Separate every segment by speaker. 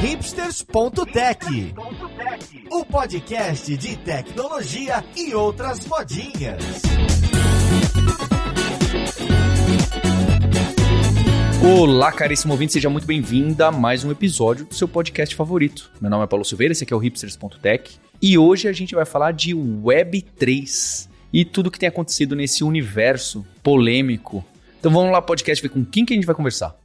Speaker 1: hipsters.tech, o podcast de tecnologia e outras modinhas.
Speaker 2: Olá, caríssimo ouvinte, seja muito bem-vindo a mais um episódio do seu podcast favorito. Meu nome é Paulo Silveira, esse aqui é o hipsters.tech e hoje a gente vai falar de Web3 e tudo que tem acontecido nesse universo polêmico. Então vamos lá, podcast, ver com quem que a gente vai conversar.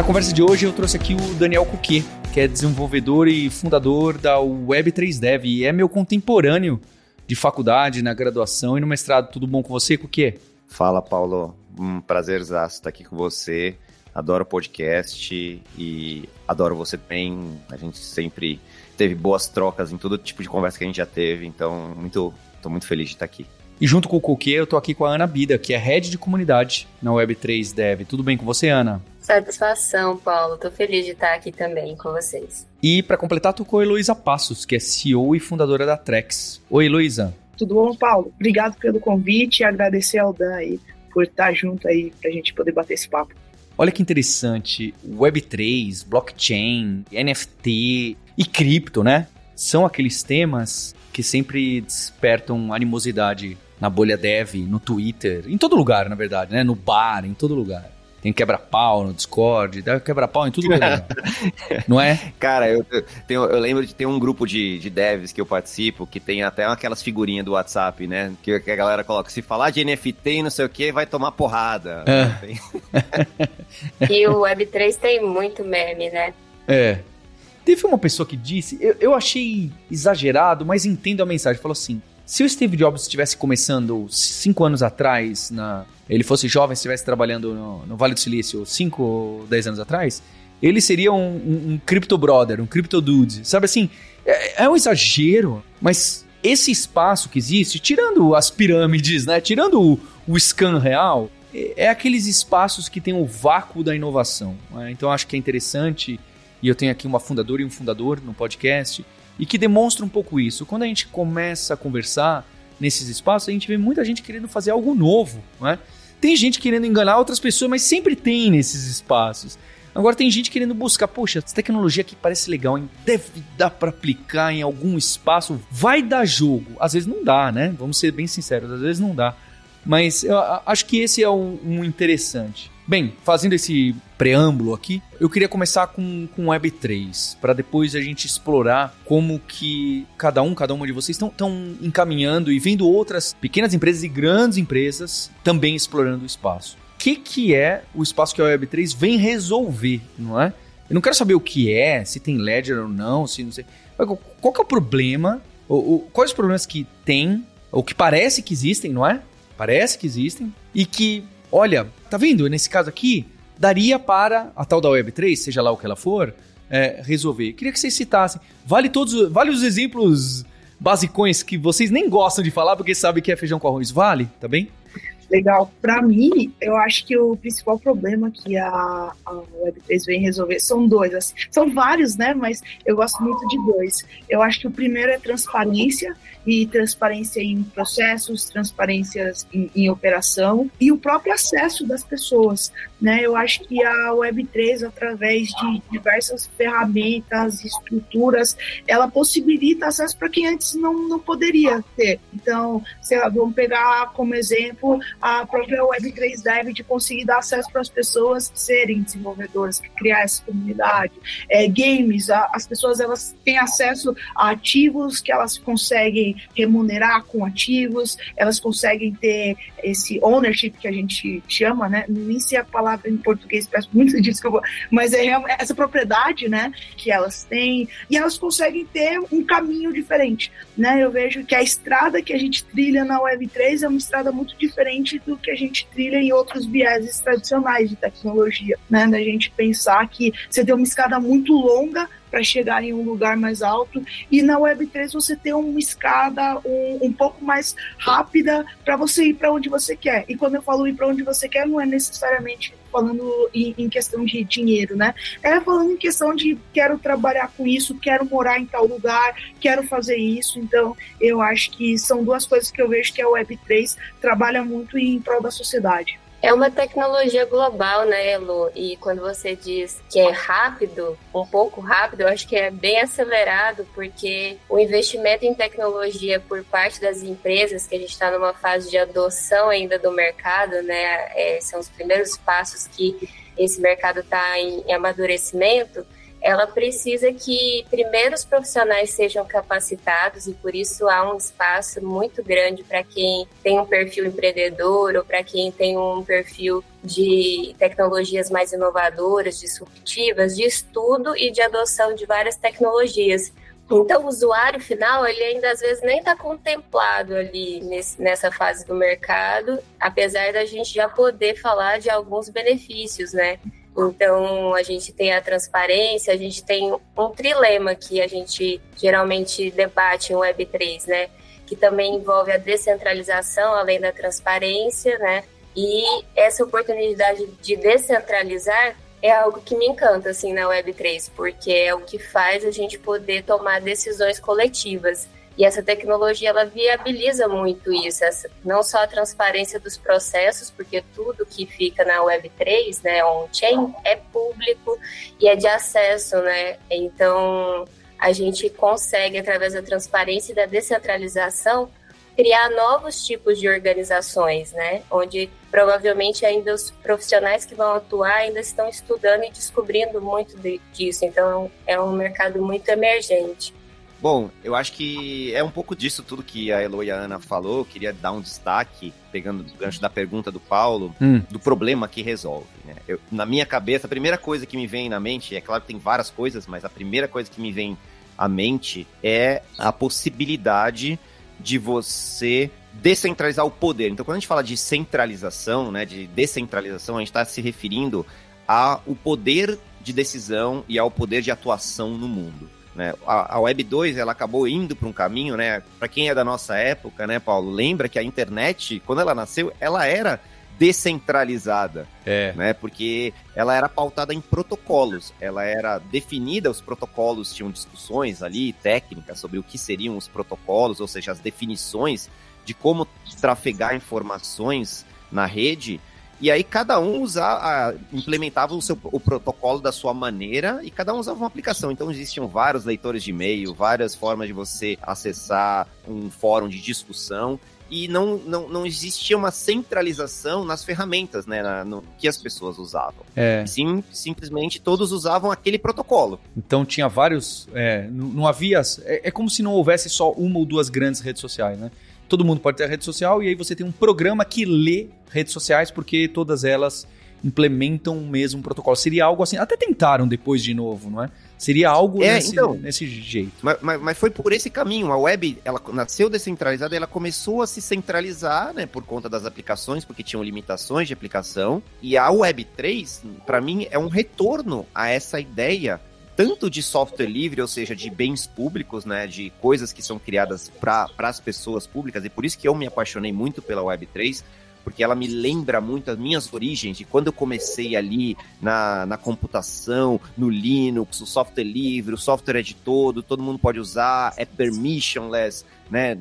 Speaker 2: Para a conversa de hoje, eu trouxe aqui o Daniel Cuquet, que é desenvolvedor e fundador da Web3Dev e é meu contemporâneo de faculdade, na graduação e no mestrado. Tudo bom com você, Cuquet?
Speaker 3: Fala, Paulo. Um prazer estar aqui com você. Adoro o podcast e adoro você também. A gente sempre teve boas trocas em todo tipo de conversa que a gente já teve, então muito, tô muito feliz de estar aqui.
Speaker 2: E junto com o Cuquet, eu tô aqui com a Ana Bida, que é head de comunidade na Web3 Dev. Tudo bem com você, Ana?
Speaker 4: Satisfação, Paulo. Tô feliz de estar aqui também com vocês.
Speaker 2: E para completar, tô com a Heloísa Passos, que é CEO e fundadora da Trex. Oi, Heloísa.
Speaker 5: Tudo bom, Paulo? Obrigado pelo convite e agradecer ao Dan aí por estar junto aí pra gente poder bater esse papo.
Speaker 2: Olha que interessante, Web3, blockchain, NFT e cripto, né? São aqueles temas que sempre despertam animosidade na bolha dev, no Twitter, em todo lugar, na verdade, né? No bar, em todo lugar. Tem quebra-pau no Discord, dá quebra-pau em tudo que é Não é?
Speaker 3: Cara, eu, tenho, eu lembro de ter um grupo de, de devs que eu participo que tem até aquelas figurinhas do WhatsApp, né? Que, que a galera coloca: se falar de NFT e não sei o que, vai tomar porrada.
Speaker 4: É. e o Web3 tem muito meme, né?
Speaker 2: É. Teve uma pessoa que disse, eu, eu achei exagerado, mas entendo a mensagem. Falou assim: se o Steve Jobs estivesse começando cinco anos atrás, na, ele fosse jovem, estivesse trabalhando no, no Vale do Silício cinco ou dez anos atrás, ele seria um, um, um crypto brother, um crypto dude. Sabe assim, é, é um exagero, mas esse espaço que existe, tirando as pirâmides, né? Tirando o, o scan real, é, é aqueles espaços que tem o vácuo da inovação. Né? Então acho que é interessante, e eu tenho aqui uma fundadora e um fundador no podcast, e que demonstra um pouco isso. Quando a gente começa a conversar nesses espaços, a gente vê muita gente querendo fazer algo novo, não é? Tem gente querendo enganar outras pessoas, mas sempre tem nesses espaços. Agora tem gente querendo buscar, poxa, essa tecnologia aqui parece legal, hein? deve dar para aplicar em algum espaço, vai dar jogo. Às vezes não dá, né? Vamos ser bem sinceros, às vezes não dá. Mas eu acho que esse é um, um interessante. Bem, fazendo esse preâmbulo aqui, eu queria começar com, com Web3, para depois a gente explorar como que cada um, cada uma de vocês estão encaminhando e vendo outras pequenas empresas e grandes empresas também explorando o espaço. O que, que é o espaço que a Web3 vem resolver, não é? Eu não quero saber o que é, se tem ledger ou não, se não sei. Qual que é o problema? Ou, ou, quais os problemas que tem, ou que parece que existem, não é? Parece que existem, e que olha, tá vendo? Nesse caso aqui, daria para a tal da Web3, seja lá o que ela for, é, resolver. Queria que vocês citassem. Vale todos, vale os exemplos basicões que vocês nem gostam de falar porque sabem que é feijão com arroz. Vale, tá bem?
Speaker 5: Legal. Para mim, eu acho que o principal problema que a, a Web3 vem resolver são dois. Assim, são vários, né? Mas eu gosto muito de dois. Eu acho que o primeiro é transparência e transparência em processos, transparências em, em, operação e o próprio acesso das pessoas. Né? Eu acho que a Web3, através de diversas ferramentas, estruturas, ela possibilita acesso para quem antes não, não poderia ter. Então, sei lá, vamos pegar como exemplo a própria Web3 Dev de conseguir dar acesso para as pessoas serem desenvolvedoras, criar essa comunidade. É, games, a, as pessoas elas têm acesso a ativos que elas conseguem remunerar com ativos, elas conseguem ter esse ownership que a gente chama, né? Nem sei a palavra em português, peço muito desculpa, mas é essa propriedade, né? Que elas têm e elas conseguem ter um caminho diferente, né? Eu vejo que a estrada que a gente trilha na Web3 é uma estrada muito diferente do que a gente trilha em outros vieses tradicionais de tecnologia, né? Da gente pensar que você tem uma escada muito longa para chegar em um lugar mais alto. E na Web3 você tem uma escada um, um pouco mais rápida para você ir para onde você quer. E quando eu falo ir para onde você quer, não é necessariamente falando em, em, questão de dinheiro, né? É falando em questão de quero trabalhar com isso, quero morar em tal lugar, quero fazer isso. Então, eu acho que são duas coisas que eu vejo que a Web3 trabalha muito em prol da sociedade.
Speaker 4: É uma tecnologia global, né, Elo? E quando você diz que é rápido, um pouco rápido, eu acho que é bem acelerado, porque o investimento em tecnologia por parte das empresas, que a gente está numa fase de adoção ainda do mercado, né? É, são os primeiros passos que esse mercado está em, em amadurecimento ela precisa que primeiro os profissionais sejam capacitados e por isso há um espaço muito grande para quem tem um perfil empreendedor ou para quem tem um perfil de tecnologias mais inovadoras, disruptivas, de estudo e de adoção de várias tecnologias. Então, o usuário final, ele ainda às vezes nem está contemplado ali nesse, nessa fase do mercado, apesar da gente já poder falar de alguns benefícios, né? Então, a gente tem a transparência, a gente tem um trilema que a gente geralmente debate em Web3, né? Que também envolve a descentralização, além da transparência, né? E essa oportunidade de descentralizar é algo que me encanta, assim, na Web3, porque é o que faz a gente poder tomar decisões coletivas. E essa tecnologia ela viabiliza muito isso, essa, não só a transparência dos processos, porque tudo que fica na Web3, né, on-chain, é público e é de acesso, né? Então, a gente consegue, através da transparência e da descentralização, criar novos tipos de organizações, né? Onde provavelmente ainda os profissionais que vão atuar ainda estão estudando e descobrindo muito disso. Então, é um mercado muito emergente.
Speaker 3: Bom, eu acho que é um pouco disso tudo que a Elo e a Ana falou. Eu queria dar um destaque, pegando o gancho da pergunta do Paulo, hum. do problema que resolve. Né? Eu, na minha cabeça, a primeira coisa que me vem na mente, é claro que tem várias coisas, mas a primeira coisa que me vem à mente é a possibilidade de você descentralizar o poder. Então, quando a gente fala de centralização, né, de descentralização, a gente está se referindo ao poder de decisão e ao poder de atuação no mundo. Né? A, a Web 2 ela acabou indo para um caminho, né? Para quem é da nossa época, né, Paulo, lembra que a internet, quando ela nasceu, ela era descentralizada, é. né? Porque ela era pautada em protocolos, ela era definida, os protocolos tinham discussões ali técnicas sobre o que seriam os protocolos, ou seja, as definições de como trafegar informações na rede e aí cada um usava, implementava o, seu, o protocolo da sua maneira e cada um usava uma aplicação. Então existiam vários leitores de e-mail, várias formas de você acessar um fórum de discussão e não, não, não existia uma centralização nas ferramentas, né, na, no, que as pessoas usavam. É. Sim, simplesmente todos usavam aquele protocolo.
Speaker 2: Então tinha vários, é, não, não, havia, é, é como se não houvesse só uma ou duas grandes redes sociais, né? Todo mundo pode ter a rede social e aí você tem um programa que lê redes sociais porque todas elas implementam o mesmo protocolo. Seria algo assim, até tentaram depois de novo, não é? Seria algo é, nesse, então, nesse jeito.
Speaker 3: Mas, mas, mas, foi por esse caminho. A web, ela nasceu descentralizada, ela começou a se centralizar, né, por conta das aplicações, porque tinham limitações de aplicação. E a Web 3, para mim, é um retorno a essa ideia tanto de software livre, ou seja, de bens públicos, né, de coisas que são criadas para as pessoas públicas, e por isso que eu me apaixonei muito pela Web3, porque ela me lembra muito as minhas origens, de quando eu comecei ali na, na computação, no Linux, o software livre, o software é de todo, todo mundo pode usar, é permissionless, né?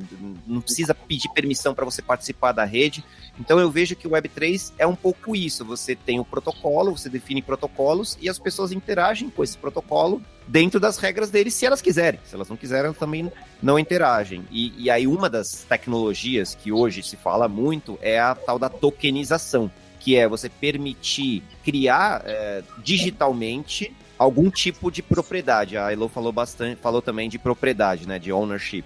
Speaker 3: Não precisa pedir permissão para você participar da rede. Então eu vejo que o Web3 é um pouco isso. Você tem o protocolo, você define protocolos e as pessoas interagem com esse protocolo dentro das regras deles, se elas quiserem. Se elas não quiserem, elas também não interagem. E, e aí uma das tecnologias que hoje se fala muito é a tal da tokenização, que é você permitir criar é, digitalmente algum tipo de propriedade. A Elo falou bastante, falou também de propriedade, né, de ownership.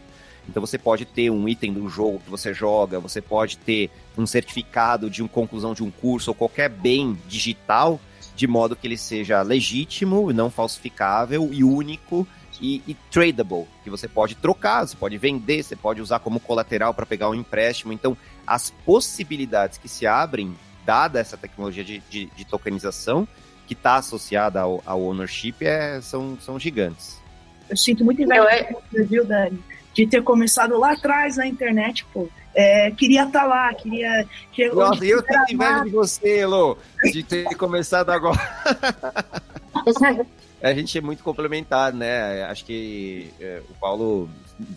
Speaker 3: Então você pode ter um item do jogo que você joga, você pode ter um certificado de uma conclusão de um curso ou qualquer bem digital, de modo que ele seja legítimo, não falsificável e único e, e tradable, que você pode trocar, você pode vender, você pode usar como colateral para pegar um empréstimo. Então, as possibilidades que se abrem, dada essa tecnologia de, de, de tokenização, que está associada ao, ao ownership, é, são, são gigantes.
Speaker 5: Eu sinto muito inveja, é... viu, Dani? De ter começado lá atrás na internet, pô. É, queria estar tá lá, queria. queria
Speaker 3: Nossa, eu tenho inveja de você, Elo, de ter começado agora. a gente é muito complementar, né? Acho que é, o Paulo,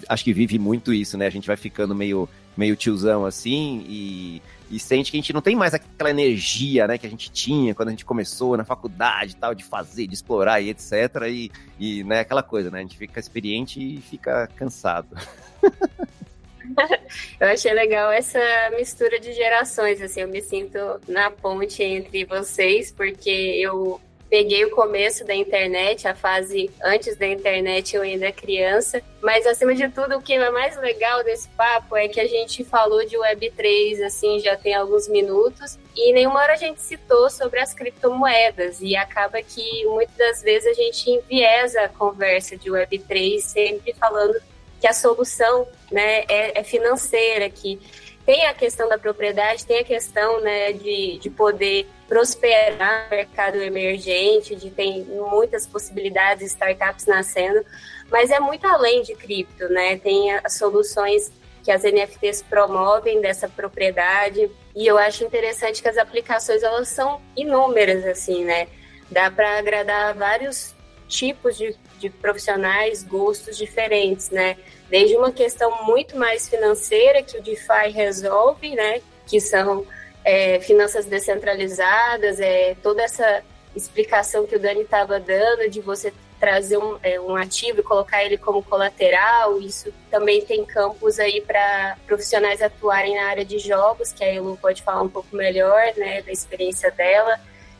Speaker 3: acho que vive muito isso, né? A gente vai ficando meio, meio tiozão assim e, e sente que a gente não tem mais aquela energia, né? Que a gente tinha quando a gente começou na faculdade e tal, de fazer, de explorar e etc. E, e né, aquela coisa, né? A gente fica experiente e fica cansado.
Speaker 4: eu achei legal essa mistura de gerações, assim, eu me sinto na ponte entre vocês, porque eu peguei o começo da internet, a fase antes da internet eu ainda criança, mas acima de tudo o que é mais legal desse papo é que a gente falou de Web3 assim já tem alguns minutos. E nenhuma hora a gente citou sobre as criptomoedas. E acaba que muitas das vezes a gente enviesa a conversa de Web3 sempre falando que a solução né, é, é financeira, que tem a questão da propriedade, tem a questão né, de, de poder prosperar mercado emergente, de ter muitas possibilidades, startups nascendo, mas é muito além de cripto, né? Tem as soluções que as NFTs promovem dessa propriedade e eu acho interessante que as aplicações elas são inúmeras assim, né? Dá para agradar vários tipos de, de profissionais, gostos diferentes, né? Desde uma questão muito mais financeira que o DeFi resolve, né? Que são é, finanças descentralizadas, é, toda essa explicação que o Dani estava dando de você trazer um, é, um, ativo e colocar ele como colateral. Isso também tem campos aí para profissionais atuarem na área de jogos, que a Elu pode falar um pouco melhor, né, da experiência dela.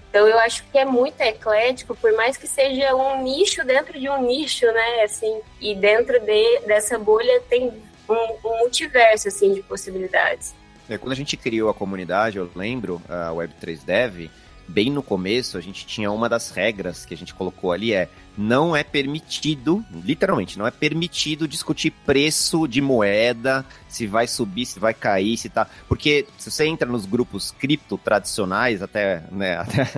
Speaker 4: Então eu acho que é muito eclético, por mais que seja um nicho dentro de um nicho, né? Assim, e dentro de, dessa bolha tem um, um multiverso assim de possibilidades.
Speaker 3: É, quando a gente criou a comunidade, eu lembro, a Web3 Dev, bem no começo, a gente tinha uma das regras que a gente colocou ali é não é permitido, literalmente, não é permitido discutir preço de moeda, se vai subir, se vai cair, se tá. Porque se você entra nos grupos cripto tradicionais, até, né, até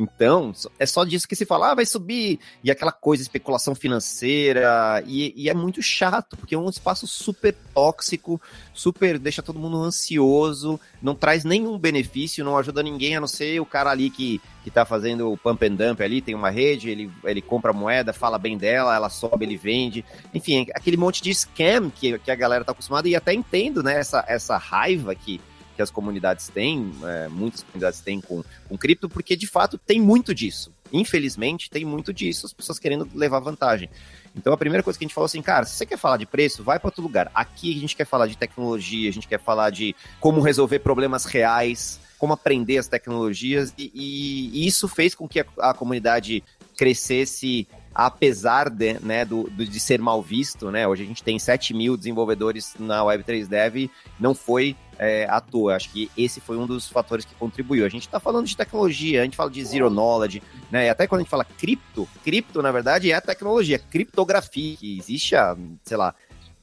Speaker 3: então, é só disso que se fala, ah, vai subir, e aquela coisa, especulação financeira, e, e, é muito chato, porque é um espaço super tóxico, super, deixa todo mundo ansioso, não traz nenhum benefício, não ajuda ninguém, a não ser o cara ali que, que tá fazendo o pump and dump ali, tem uma rede, ele, ele compra moeda, fala bem dela, ela sobe, ele vende, enfim, aquele monte de scam que, que a galera tá acostumada, e até entendo, né, essa, essa raiva que que as comunidades têm, é, muitas comunidades têm com, com cripto, porque de fato tem muito disso. Infelizmente, tem muito disso, as pessoas querendo levar vantagem. Então a primeira coisa que a gente falou assim, cara, se você quer falar de preço, vai para outro lugar. Aqui a gente quer falar de tecnologia, a gente quer falar de como resolver problemas reais, como aprender as tecnologias, e, e, isso fez com que a, a comunidade crescesse apesar de, né, do, do, de ser mal visto, né? Hoje a gente tem 7 mil desenvolvedores na Web3 Dev, não foi é, à toa. Acho que esse foi um dos fatores que contribuiu. A gente está falando de tecnologia, a gente fala de zero knowledge, né? E até quando a gente fala cripto, cripto, na verdade, é a tecnologia, criptografia, que existe há, sei lá,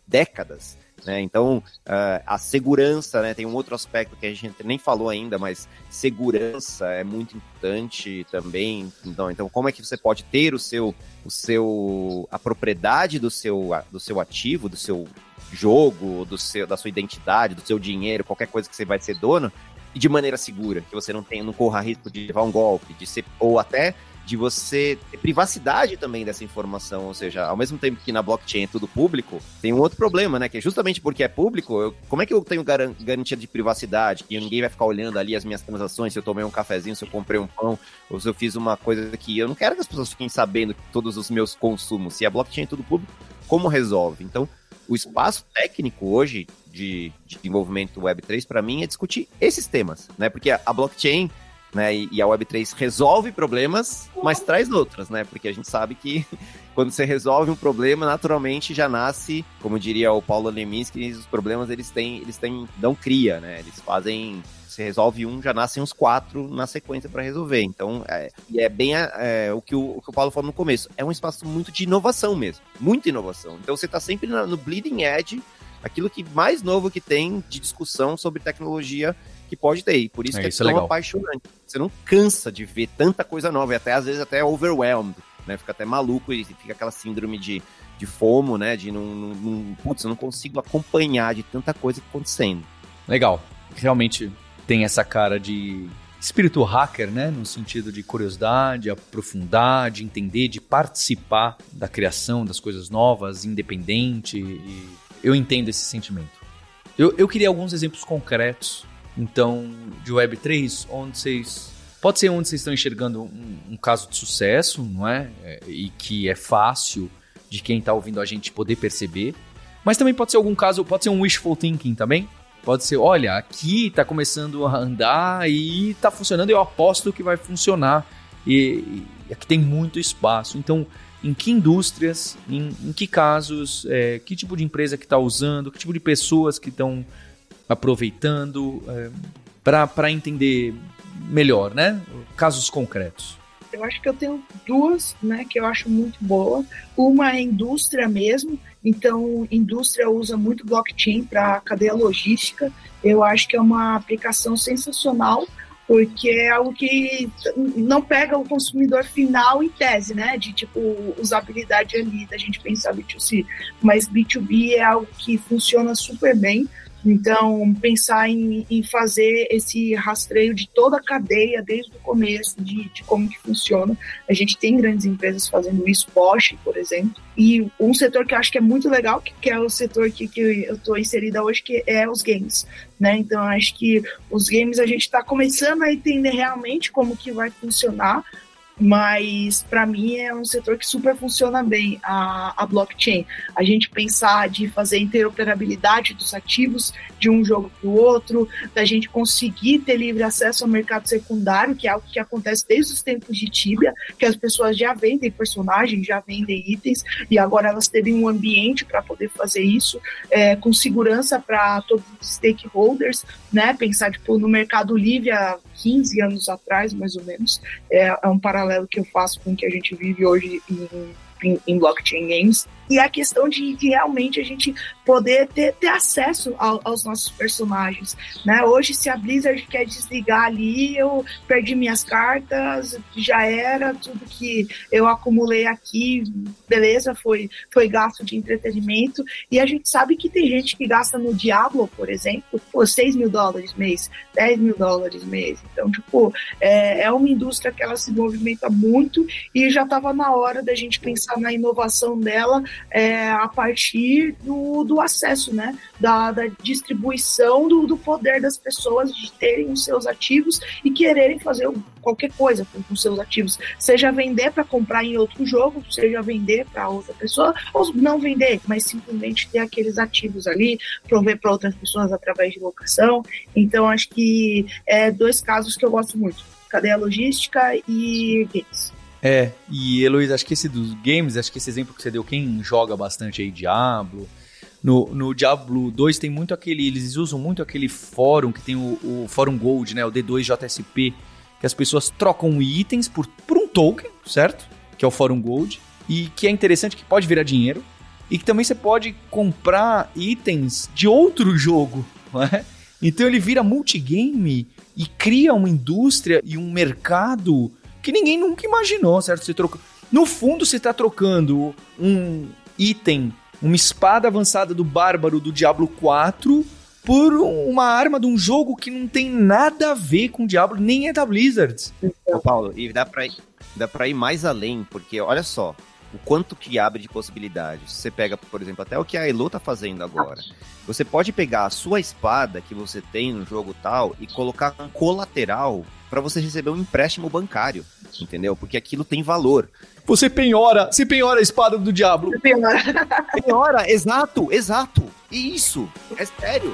Speaker 3: décadas. Né? Então, uh, a segurança, né? Tem um outro aspecto que a gente nem falou ainda, mas segurança é muito importante também. Então, então como é que você pode ter o seu, o seu, a propriedade do seu, do seu ativo, do seu jogo, do seu, da sua identidade, do seu dinheiro, qualquer coisa que você vai ser dono, e de maneira segura, que você não tenha, não corra risco de levar um golpe, de ser, ou até de você ter privacidade também dessa informação, ou seja, ao mesmo tempo que na blockchain é tudo público, tem um outro problema, né, que é justamente porque é público, eu, como é que eu tenho garan garantia de privacidade, que ninguém vai ficar olhando ali as minhas transações, se eu tomei um cafezinho, se eu comprei um pão, ou se eu fiz uma coisa que eu não quero que as pessoas fiquem sabendo todos os meus consumos, se a blockchain é tudo público, como resolve? Então, o espaço técnico hoje de, de desenvolvimento Web3, para mim, é discutir esses temas, né? Porque a, a blockchain né, e, e, a Web3 resolve problemas, mas traz outras, né? Porque a gente sabe que quando você resolve um problema, naturalmente já nasce, como diria o Paulo Leminski, os problemas eles têm, eles têm, dão cria, né? Eles fazem você resolve um, já nascem uns quatro na sequência para resolver. Então, é, é bem é, o, que o, o, que o Paulo falou no começo. É um espaço muito de inovação mesmo. Muita inovação. Então, você está sempre no bleeding edge, aquilo que mais novo que tem de discussão sobre tecnologia que pode ter. E por isso é, que é, tão apaixonante. Você não cansa de ver tanta coisa nova, e até às vezes até overwhelmed, né? Fica até maluco e fica aquela síndrome de de fomo, né? De não, não, não, putz, eu não consigo acompanhar de tanta coisa acontecendo.
Speaker 2: Legal. Realmente tem essa cara de espírito hacker, né? No sentido de curiosidade, aprofundar, de entender, de participar da criação das coisas novas, independente. E eu entendo esse sentimento. Eu, eu queria alguns exemplos concretos, então, de Web3, onde vocês. Pode ser onde vocês estão enxergando um, um caso de sucesso, não é? é? E que é fácil de quem está ouvindo a gente poder perceber. Mas também pode ser algum caso, pode ser um wishful thinking também. Pode ser, olha, aqui está começando a andar e está funcionando, eu aposto que vai funcionar. E, e aqui tem muito espaço. Então, em que indústrias, em, em que casos, é, que tipo de empresa que está usando, que tipo de pessoas que estão aproveitando, é, para entender melhor, né? Casos concretos.
Speaker 5: Eu acho que eu tenho duas, né, que eu acho muito boa. Uma é indústria mesmo, então indústria usa muito blockchain para cadeia logística. Eu acho que é uma aplicação sensacional porque é algo que não pega o consumidor final em tese, né? De tipo usabilidade ali, da gente pensar B2C. Mas B2B é algo que funciona super bem. Então, pensar em, em, fazer esse rastreio de toda a cadeia desde o começo, de, de, como que funciona. A gente tem grandes empresas fazendo isso, Bosch, por exemplo. E um setor que eu acho que é muito legal, que, que é o setor que, que eu estou inserida hoje, que é os games. Né? Então, acho que os games a gente está começando a entender realmente como que vai funcionar, mas para mim é um setor que super funciona bem a, a blockchain. A gente pensar de fazer interoperabilidade dos ativos de um jogo para o outro, da gente conseguir ter livre acesso ao mercado secundário, que é algo que acontece desde os tempos de Tibia, que as pessoas já vendem personagens, já vendem itens, e agora elas terem um ambiente para poder fazer isso, é, com segurança para todos os stakeholders, né? Pensar tipo, no Mercado Livre há 15 anos atrás, mais ou menos, é, é um paralelo que eu faço com o que a gente vive hoje em, em, em blockchain games e a questão de, de realmente a gente poder ter, ter acesso ao, aos nossos personagens, né? Hoje, se a Blizzard quer desligar ali, eu perdi minhas cartas, já era, tudo que eu acumulei aqui, beleza, foi, foi gasto de entretenimento, e a gente sabe que tem gente que gasta no Diablo, por exemplo, pô, 6 mil dólares mês, 10 mil dólares mês, então, tipo, é, é uma indústria que ela se movimenta muito e já estava na hora da gente pensar na inovação dela é, a partir do, do acesso, né? Da, da distribuição do, do poder das pessoas de terem os seus ativos e quererem fazer qualquer coisa com, seus ativos, seja vender para comprar em outro jogo, seja vender para outra pessoa, ou não vender, mas simplesmente ter aqueles ativos ali, prover para outras pessoas através de locação. Então, acho que é dois casos que eu gosto muito: cadeia logística e games.
Speaker 2: É, e Heloísa, acho que esse dos games, acho que esse exemplo que você deu, quem joga bastante aí Diablo, no, no Diablo 2 tem muito aquele, eles usam muito aquele fórum que tem o, o Fórum Gold, né, o D2JSP, que as pessoas trocam itens por, por um token, certo? Que é o Fórum Gold, e que é interessante que pode virar dinheiro, e que também você pode comprar itens de outro jogo, não é? Então ele vira multigame e cria uma indústria e um mercado que ninguém nunca imaginou, certo? Você troca... No fundo, você está trocando um item, uma espada avançada do Bárbaro do Diablo 4 por uma arma de um jogo que não tem nada a ver com o Diablo, nem é da Blizzard.
Speaker 3: Ô, Paulo, e dá pra, ir, dá pra ir mais além, porque olha só, o quanto que abre de possibilidades. Você pega, por exemplo, até o que a Elo tá fazendo agora. Você pode pegar a sua espada que você tem no jogo tal e colocar um colateral para você receber um empréstimo bancário, entendeu? Porque aquilo tem valor.
Speaker 2: Você penhora, você penhora a espada do diabo.
Speaker 3: Penhora. penhora, exato, exato. Isso, é sério.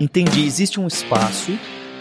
Speaker 2: Entendi, existe um espaço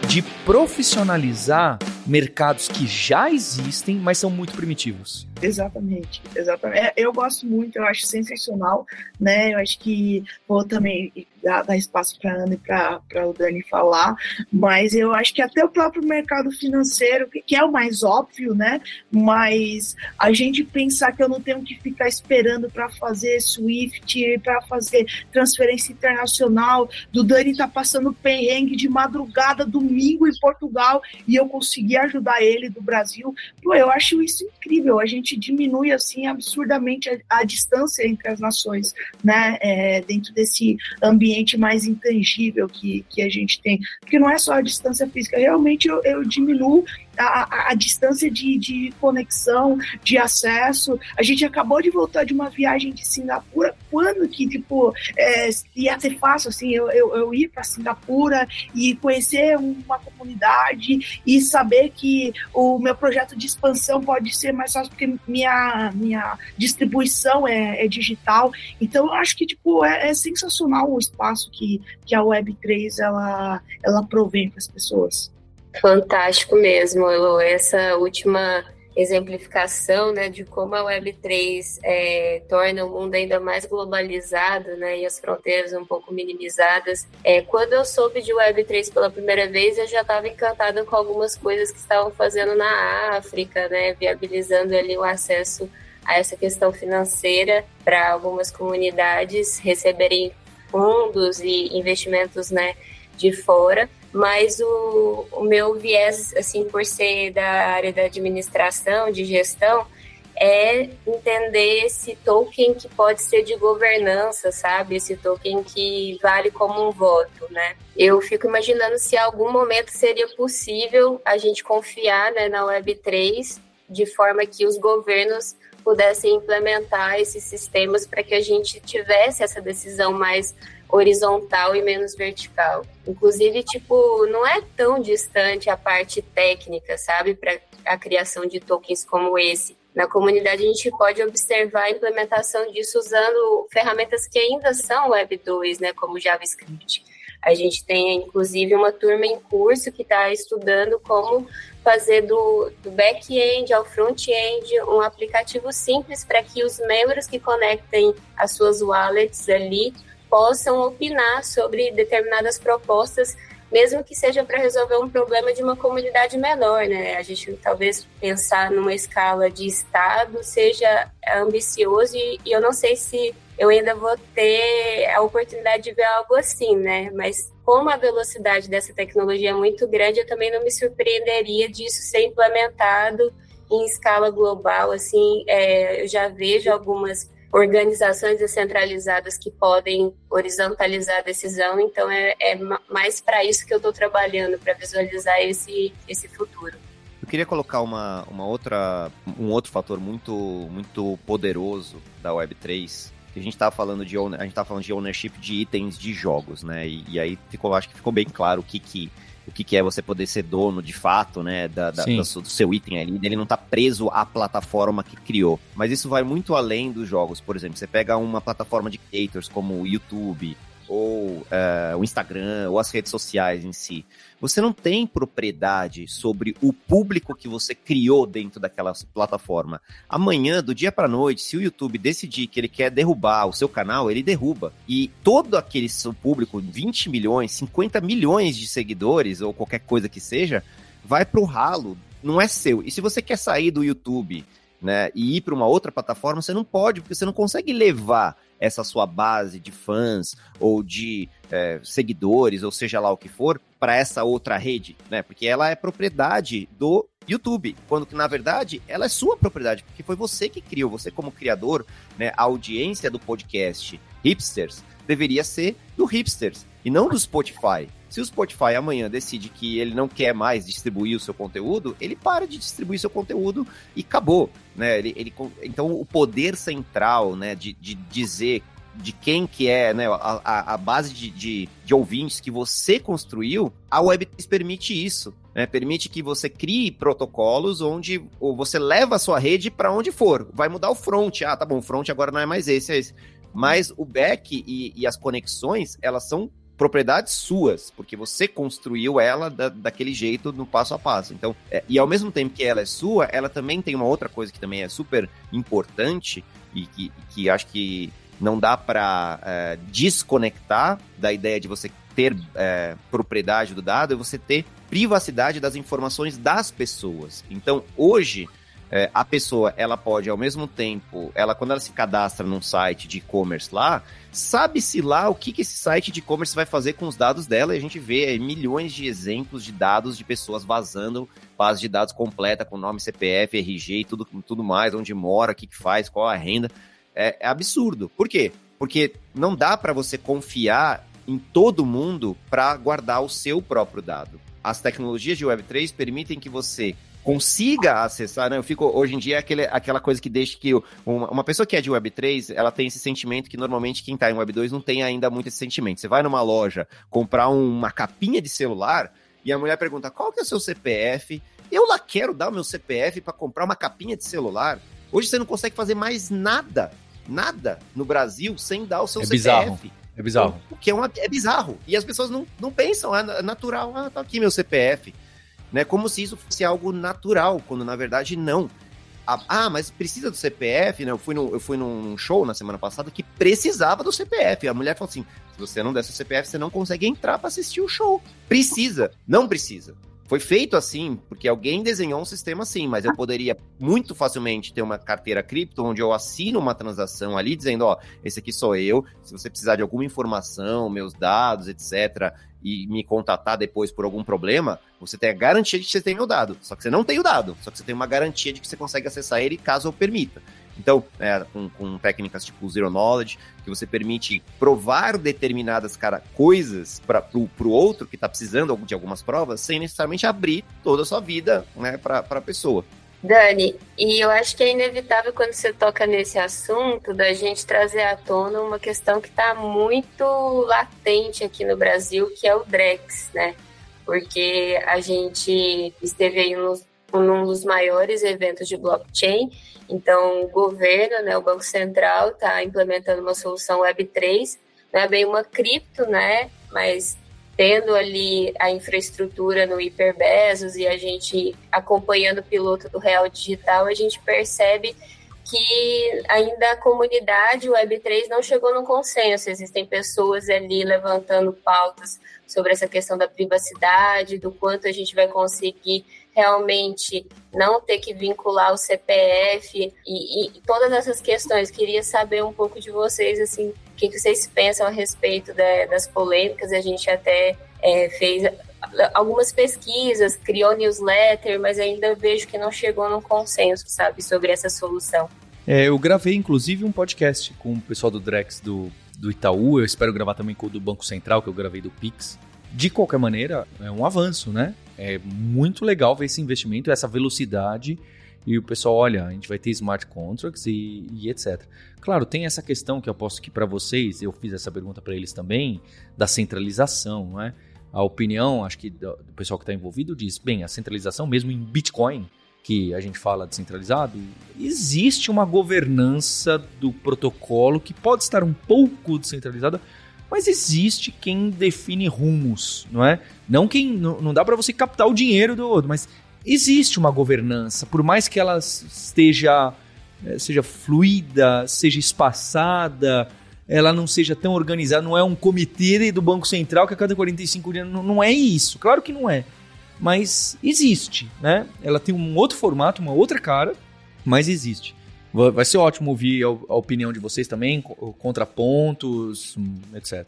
Speaker 2: de profissionalizar mercados que já existem, mas são muito primitivos.
Speaker 5: Exatamente, exatamente. É, eu gosto muito, eu acho sensacional, né? Eu acho que vou também dar, dar espaço para a Ana e para o Dani falar, mas eu acho que até o próprio mercado financeiro, que é o mais óbvio, né? Mas a gente pensar que eu não tenho que ficar esperando para fazer SWIFT, para fazer transferência internacional, do Dani tá passando perrengue de madrugada, domingo em Portugal, e eu consegui ajudar ele do Brasil. Pô, eu acho isso incrível. A gente diminui assim absurdamente a, a distância entre as nações, né? É, dentro desse ambiente mais intangível que, que a gente tem. Porque não é só a distância física, realmente eu, eu diminuo a, a, distância de, de conexão, de acesso. A gente acabou de voltar de uma viagem de Singapura. Quando que, tipo, é, ia ser fácil, assim, eu, eu, eu ir para Singapura e conhecer uma comunidade e saber que o meu projeto de expansão pode ser mais fácil porque minha, minha distribuição é, é digital. Então, eu acho que, tipo, é, é sensacional o espaço que, que a Web3 ela, ela provém para as pessoas.
Speaker 4: Fantástico mesmo, Elo. Essa última exemplificação né, de como a Web3 é, torna o mundo ainda mais globalizado né, e as fronteiras um pouco minimizadas. É, quando eu soube de Web3 pela primeira vez, eu já estava encantada com algumas coisas que estavam fazendo na África, né, viabilizando ali o acesso a essa questão financeira para algumas comunidades receberem fundos e investimentos né, de fora mas o, o meu viés, assim, por ser da área da administração, de gestão, é entender esse token que pode ser de governança, sabe? Esse token que vale como um voto, né? Eu fico imaginando se algum momento seria possível a gente confiar né, na Web3 de forma que os governos pudessem implementar esses sistemas para que a gente tivesse essa decisão mais horizontal e menos vertical. Inclusive, tipo, não é tão distante a parte técnica, sabe, para a criação de tokens como esse. Na comunidade a gente pode observar a implementação disso usando ferramentas que ainda são Web 2, né, como JavaScript. A gente tem, inclusive, uma turma em curso que está estudando como fazer do, do back-end ao front-end um aplicativo simples para que os membros que conectem as suas wallets ali possam opinar sobre determinadas propostas, mesmo que seja para resolver um problema de uma comunidade menor, né? A gente talvez pensar numa escala de estado seja ambicioso e, e eu não sei se eu ainda vou ter a oportunidade de ver algo assim, né? Mas como a velocidade dessa tecnologia é muito grande, eu também não me surpreenderia disso ser implementado em escala global. Assim, é, eu já vejo algumas organizações descentralizadas que podem horizontalizar a decisão, então é, é mais para isso que eu estou trabalhando, para visualizar esse, esse futuro.
Speaker 3: Eu queria colocar uma, uma outra, um outro fator muito, muito poderoso da Web3, que a gente estava falando de a gente falando de ownership de itens de jogos, né? E, e aí ficou, acho que ficou bem claro o que, que o que, que é você poder ser dono de fato, né, da, da, do seu item ali, ele não tá preso à plataforma que criou. Mas isso vai muito além dos jogos. Por exemplo, você pega uma plataforma de creators como o YouTube, ou uh, o Instagram, ou as redes sociais em si. Você não tem propriedade sobre o público que você criou dentro daquela plataforma. Amanhã, do dia para noite, se o YouTube decidir que ele quer derrubar o seu canal, ele derruba. E todo aquele seu público, 20 milhões, 50 milhões de seguidores, ou qualquer coisa que seja, vai pro ralo. Não é seu. E se você quer sair do YouTube né, e ir para uma outra plataforma, você não pode, porque você não consegue levar essa sua base de fãs ou de é, seguidores, ou seja lá o que for, para essa outra rede, né? Porque ela é propriedade do YouTube, quando que na verdade ela é sua propriedade, porque foi você que criou, você como criador, né? A audiência do podcast Hipsters deveria ser do Hipsters e não do Spotify. Se o Spotify amanhã decide que ele não quer mais distribuir o seu conteúdo, ele para de distribuir seu conteúdo e acabou, né? Ele, ele então o poder central, né, de, de dizer de quem que é né, a, a base de, de, de, ouvintes que você construiu, a Web3 permite isso. Né? Permite que você crie protocolos onde ou você leva a sua rede para onde for. Vai mudar o front. Ah, tá bom, o front agora não é mais esse, é esse. Mas o back e, e as conexões, elas são propriedades suas, porque você construiu ela da, daquele jeito no passo a passo. Então, é, e ao mesmo tempo que ela é sua, ela também tem uma outra coisa que também é super importante e que, que acho que não dá para é, desconectar da ideia de você ter é, propriedade do dado, é você ter privacidade das informações das pessoas. Então, hoje, é, a pessoa, ela pode, ao mesmo tempo, ela quando ela se cadastra num site de e-commerce lá, sabe-se lá o que, que esse site de e-commerce vai fazer com os dados dela, e a gente vê é, milhões de exemplos de dados de pessoas vazando base de dados completa, com nome, CPF, RG e tudo, tudo mais, onde mora, o que, que faz, qual a renda. É, é absurdo. Por quê? Porque não dá para você confiar em todo mundo para guardar o seu próprio dado. As tecnologias de Web3 permitem que você consiga acessar, né? Eu fico, hoje em dia, é aquele, aquela coisa que deixa que uma, uma, pessoa que é de Web3, ela tem esse sentimento que normalmente quem tá em Web2 não tem ainda muito esse sentimento. Você vai numa loja comprar uma capinha de celular e a mulher pergunta, qual que é o seu CPF? Eu lá quero dar o meu CPF para comprar uma capinha de celular. Hoje você não consegue fazer mais nada, nada no Brasil sem dar o seu
Speaker 2: é
Speaker 3: CPF.
Speaker 2: Bizarro. É bizarro.
Speaker 3: O que é, uma, é bizarro. E as pessoas não, não pensam, é natural, ah, tá aqui meu CPF né? Como se isso fosse algo natural, quando na verdade não. Ah, mas precisa do CPF, né? Eu fui, no, eu fui num show na semana passada que precisava do CPF. A mulher falou assim: se você não der seu CPF, você não consegue entrar para assistir o show. Precisa, não precisa. Foi feito assim, porque alguém desenhou um sistema assim, mas eu poderia muito facilmente ter uma carteira cripto onde eu assino uma transação ali dizendo, ó, esse aqui sou eu, se você precisar de alguma informação, meus dados, etc, e me contatar depois por algum problema, você tem a garantia de que você tem meu dado. Só que você não tem o dado, só que você tem uma garantia de que você consegue acessar ele caso eu permita. Então, é, com, com, técnicas tipo Zero Knowledge, que você permite provar determinadas cara, coisas para o outro que está precisando de algumas provas, sem necessariamente abrir toda a sua vida né, para a pessoa.
Speaker 4: Dani, e eu acho que é inevitável quando você toca nesse assunto da gente trazer à tona uma questão que está muito latente aqui no Brasil, que é o Drex, né? Porque a gente esteve aí nos, num dos maiores eventos de blockchain, então o governo, né, o Banco Central, está implementando uma solução Web3, não é bem uma cripto, né? Mas tendo ali a infraestrutura no Hiperbesos e a gente acompanhando o piloto do Real Digital, a gente percebe que ainda a comunidade Web3 não chegou no consenso. Existem pessoas ali levantando pautas sobre essa questão da privacidade, do quanto a gente vai conseguir realmente não ter que vincular o CPF e, e todas essas questões. Queria saber um pouco de vocês, assim, o que, vocês pensam a respeito das polêmicas. A gente até é, fez algumas pesquisas, criou newsletter, mas ainda vejo que não chegou num consenso, sabe, sobre essa solução.
Speaker 2: É, eu gravei, inclusive, um podcast com o pessoal do Drex do, do Itaú. Eu espero gravar também com o do Banco Central, que eu gravei do Pix. De qualquer maneira, é um avanço, né? É muito legal ver esse investimento, essa velocidade. E o pessoal, olha, a gente vai ter smart contracts e, e etc. Claro, tem essa questão que eu aposto que para vocês, eu fiz essa pergunta para eles também, da centralização, não é? A opinião, acho que do pessoal que está envolvido diz, bem, a centralização mesmo em Bitcoin, que a gente fala descentralizado, existe uma governança do protocolo que pode estar um pouco descentralizada, mas existe quem define rumos, não é? Não quem não, não dá para você captar o dinheiro do outro, mas existe uma governança, por mais que ela esteja eh, seja fluida, seja espaçada, ela não seja tão organizada, não é um comitê do Banco Central que a cada 45 dias não, não é isso. Claro que não é mas existe, né? Ela tem um outro formato, uma outra cara, mas existe. Vai ser ótimo ouvir a, opinião de vocês também, contrapontos, etc.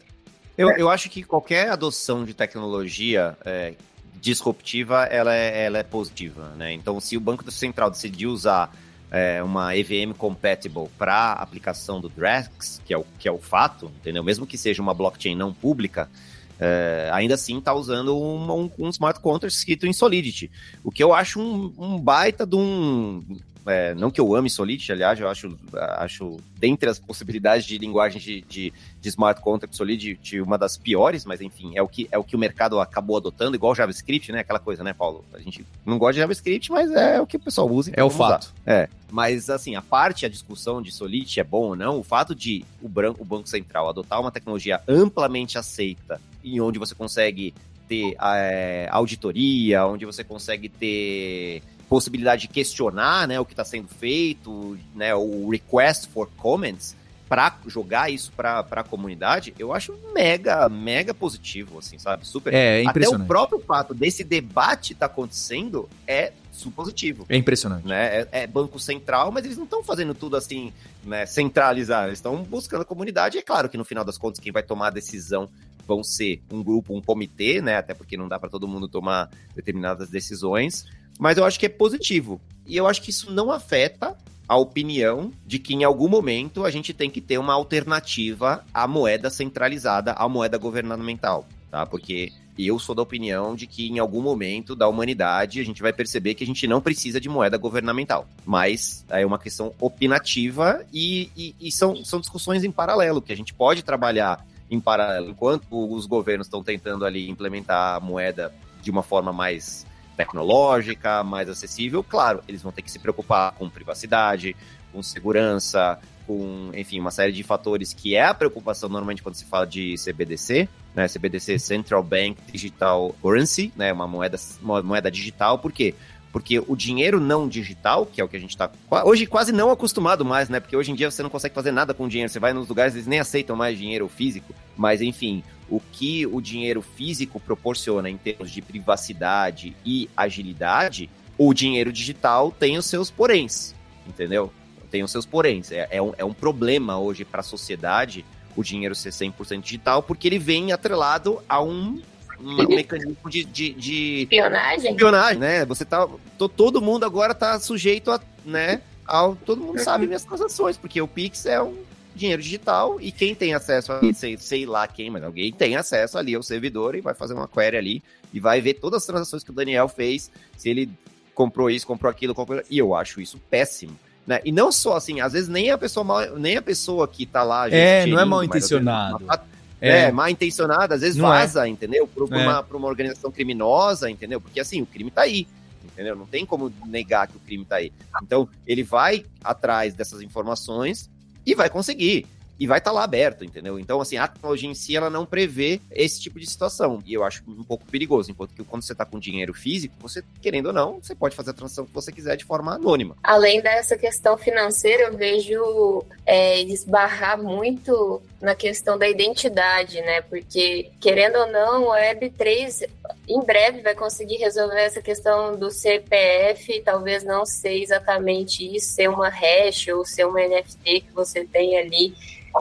Speaker 3: Eu, eu acho que qualquer adoção de tecnologia é, disruptiva, ela é, ela é positiva, né? Então, se o Banco Central decidir usar é, uma EVM compatible para aplicação do Drex, que é, o, que é o fato, entendeu? Mesmo que seja uma blockchain não pública, é, ainda assim está usando um, um, um, smart contract escrito em Solidity. O que eu acho um, um baita de um, é, não que eu ame Solidity, aliás, eu acho, acho dentre as possibilidades de linguagem de, de, de smart contract Solidity uma das piores, mas enfim, é o, que, é o que o mercado acabou adotando, igual JavaScript, né? Aquela coisa, né, Paulo? A gente não gosta de JavaScript, mas é o que o pessoal usa.
Speaker 2: Então é o fato.
Speaker 3: Usar. É, mas assim, a parte, a discussão de Solidity é bom ou não, o fato de o, branco, o Banco Central adotar uma tecnologia amplamente aceita, em onde você consegue ter é, auditoria, onde você consegue ter possibilidade de questionar né, o que está sendo feito, né, o request for comments, para jogar isso para a comunidade, eu acho mega, mega positivo, assim, sabe? Super.
Speaker 2: É, é impressionante.
Speaker 3: Até o próprio fato desse debate estar tá acontecendo é super positivo.
Speaker 2: É impressionante.
Speaker 3: Né? É, é banco central, mas eles não estão fazendo tudo assim, né, centralizar. Eles estão buscando a comunidade. E é claro que no final das contas, quem vai tomar a decisão vão ser um grupo, um comitê, né? Até porque não dá para todo mundo tomar determinadas decisões. Mas eu acho que é positivo. E eu acho que isso não afeta a opinião de que em algum momento a gente tem que ter uma alternativa à moeda centralizada, à moeda governamental, tá? Porque eu sou da opinião de que em algum momento da humanidade a gente vai perceber que a gente não precisa de moeda governamental. Mas é uma questão opinativa e, e, e são, são discussões em paralelo, que a gente pode trabalhar em paralelo. Enquanto os governos estão tentando ali implementar a moeda de uma forma mais tecnológica, mais acessível, claro, eles vão ter que se preocupar com privacidade, com segurança, com, enfim, uma série de fatores que é a preocupação normalmente quando se fala de CBDC, né? CBDC Central Bank Digital Currency, né? Uma moeda, uma moeda digital, por quê? O dinheiro não digital, que é o que a gente está hoje quase não acostumado mais, né? Porque hoje em dia você não consegue fazer nada com dinheiro. Você vai nos lugares, eles nem aceitam mais dinheiro físico. Mas, enfim, o que o dinheiro físico proporciona em termos de privacidade e agilidade, o dinheiro digital tem os seus poréns, entendeu? Tem os seus poréns. É, é, um, é um problema hoje para a sociedade o dinheiro ser 100% digital, porque ele vem atrelado a um um mecanismo de, de, de,
Speaker 4: espionagem.
Speaker 3: Espionagem, né? Você tá. todo mundo agora tá sujeito a, né? Ao, todo mundo sabe minhas transações, porque o Pix é um dinheiro digital e quem tem acesso a sei, sei lá quem, mas alguém tem acesso ali ao servidor e vai fazer uma query ali e vai ver todas as transações que o Daniel fez, se ele comprou isso, comprou aquilo, comprou... e eu acho isso péssimo. Né? E não só assim, às vezes nem a pessoa mal, nem a pessoa que tá lá.
Speaker 2: É, não é mal intencionado.
Speaker 3: É mal intencionada, às vezes não é. vaza, é. entendeu? Para uma, é. uma organização criminosa, entendeu? Porque assim, o crime tá aí, entendeu? Não tem como negar que o crime tá aí. Então, ele vai atrás dessas informações e vai conseguir e vai estar tá lá aberto, entendeu? Então, assim, a tecnologia em si, ela não prevê esse tipo de situação. E eu acho um pouco perigoso, enquanto que quando você está com dinheiro físico, você, querendo ou não, você pode fazer a transação que você quiser de forma anônima.
Speaker 4: Além dessa questão financeira, eu vejo é, esbarrar muito na questão da identidade, né? Porque, querendo ou não, a Web3 em breve vai conseguir resolver essa questão do CPF, talvez não ser exatamente isso, ser uma hash ou ser uma NFT que você tem ali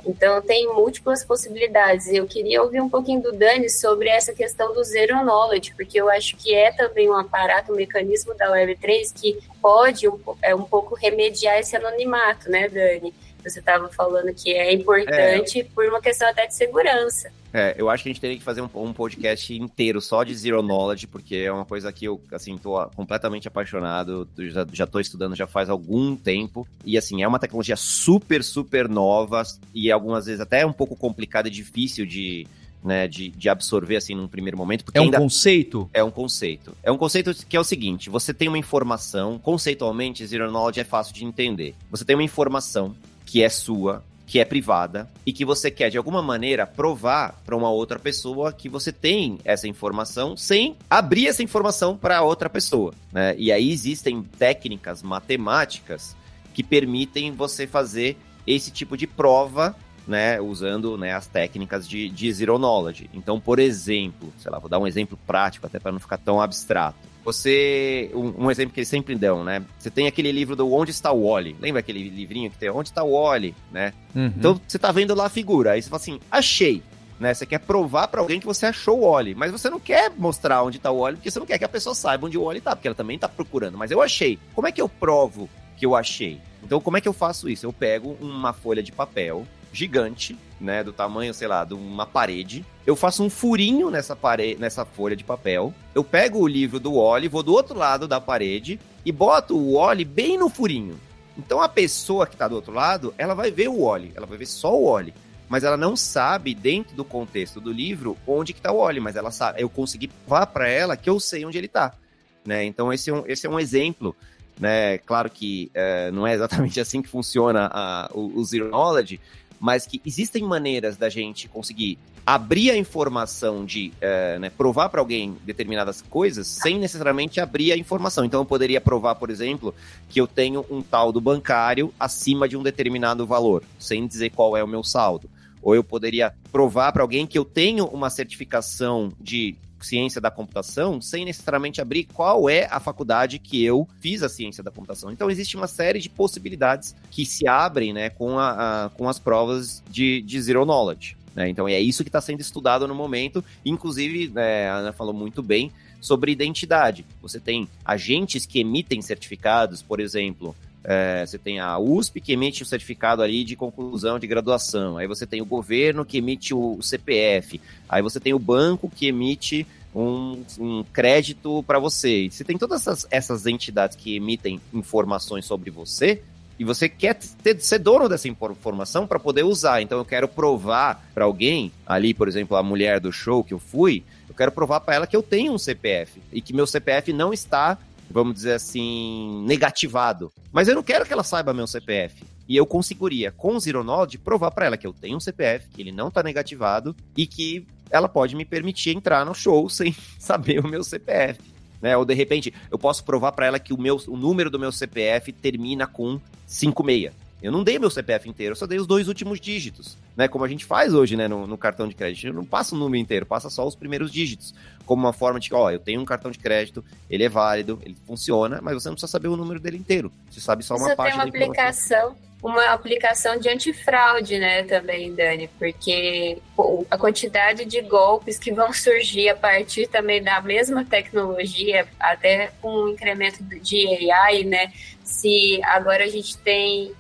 Speaker 4: então, tem múltiplas possibilidades. Eu queria ouvir um pouquinho do Dani sobre essa questão do zero knowledge, porque eu acho que é também um aparato, um mecanismo da Web3 que pode um, é, um pouco remediar esse anonimato, né, Dani? Você estava falando que é importante é. por uma questão até de segurança.
Speaker 3: É, eu acho que a gente teria que fazer um, um, podcast inteiro só de Zero Knowledge, porque é uma coisa que eu, assim, tô completamente apaixonado, já, já tô estudando já faz algum tempo, e assim, é uma tecnologia super, super nova, e algumas vezes até um pouco complicada e difícil de, né, de, de, absorver assim num primeiro momento.
Speaker 2: é um conceito?
Speaker 3: É um conceito. É um conceito que é o seguinte: você tem uma informação, conceitualmente, Zero Knowledge é fácil de entender. Você tem uma informação que é sua, que é privada e que você quer de alguma maneira provar para uma outra pessoa que você tem essa informação sem abrir essa informação para outra pessoa, né? E aí existem técnicas matemáticas que permitem você fazer esse tipo de prova né, usando né, as técnicas de, de zero knowledge. Então, por exemplo, sei lá, vou dar um exemplo prático até para não ficar tão abstrato. Você. Um, um, exemplo que eles sempre dão, né? Você tem aquele livro do Onde está o Wally? Lembra aquele livrinho que tem Onde está o Wally, né? Uhum. Então você tá vendo lá a figura, aí você fala assim, achei. Né? Você quer provar para alguém que você achou o Wally, mas você não quer mostrar onde tá o Wally, porque você não quer que a pessoa saiba onde o Wally tá, porque ela também tá procurando. Mas eu achei. Como é que eu provo que eu achei? Então, como é que eu faço isso? Eu pego uma folha de papel gigante, né, do tamanho, sei lá, de uma parede. Eu faço um furinho nessa parede, nessa folha de papel. Eu pego o livro do Wally, vou do outro lado da parede e boto o óleo bem no furinho. Então a pessoa que está do outro lado, ela vai ver o óleo, ela vai ver só o óleo, mas ela não sabe dentro do contexto do livro onde que tá o óleo, mas ela sabe, eu consegui provar para ela que eu sei onde ele está, né? Então esse é um, esse é um exemplo, né? Claro que é, não é exatamente assim que funciona a, o, o Zero Knowledge, mas que existem maneiras da gente conseguir abrir a informação de é, né, provar para alguém determinadas coisas sem necessariamente abrir a informação. Então eu poderia provar, por exemplo, que eu tenho um tal do bancário acima de um determinado valor, sem dizer qual é o meu saldo. Ou eu poderia provar para alguém que eu tenho uma certificação de ciência da computação sem necessariamente abrir qual é a faculdade que eu fiz a ciência da computação. Então existe uma série de possibilidades que se abrem né, com, a, a com as provas de, de zero knowledge. Né? Então é isso que está sendo estudado no momento. Inclusive, é, a Ana falou muito bem sobre identidade. Você tem agentes que emitem certificados, por exemplo, é, você tem a USP que emite o certificado ali de conclusão de graduação. Aí você tem o governo que emite o CPF. Aí você tem o banco que emite um, um crédito para você. Você tem todas essas, essas entidades que emitem informações sobre você e você quer ter, ser dono dessa informação para poder usar. Então eu quero provar para alguém, ali, por exemplo, a mulher do show que eu fui, eu quero provar para ela que eu tenho um CPF e que meu CPF não está, vamos dizer assim, negativado. Mas eu não quero que ela saiba meu CPF. E eu conseguiria, com o Zero Knowledge, provar para ela que eu tenho um CPF, que ele não está negativado e que ela pode me permitir entrar no show sem saber o meu CPF né? Ou de repente, eu posso provar para ela que o, meu, o número do meu CPF termina com 56. Eu não dei meu CPF inteiro, eu só dei os dois últimos dígitos, né? Como a gente faz hoje, né, no, no, cartão de crédito. Eu não passo o número inteiro, passa só os primeiros dígitos. Como uma forma de, ó, eu tenho um cartão de crédito, ele é válido, ele funciona, mas você não precisa saber o número dele inteiro. Você sabe só uma
Speaker 4: você
Speaker 3: parte
Speaker 4: tem uma aplicação uma aplicação de antifraude, né, também, Dani, porque pô, a quantidade de golpes que vão surgir a partir também da mesma tecnologia, até com o incremento de AI, né, se agora a gente tem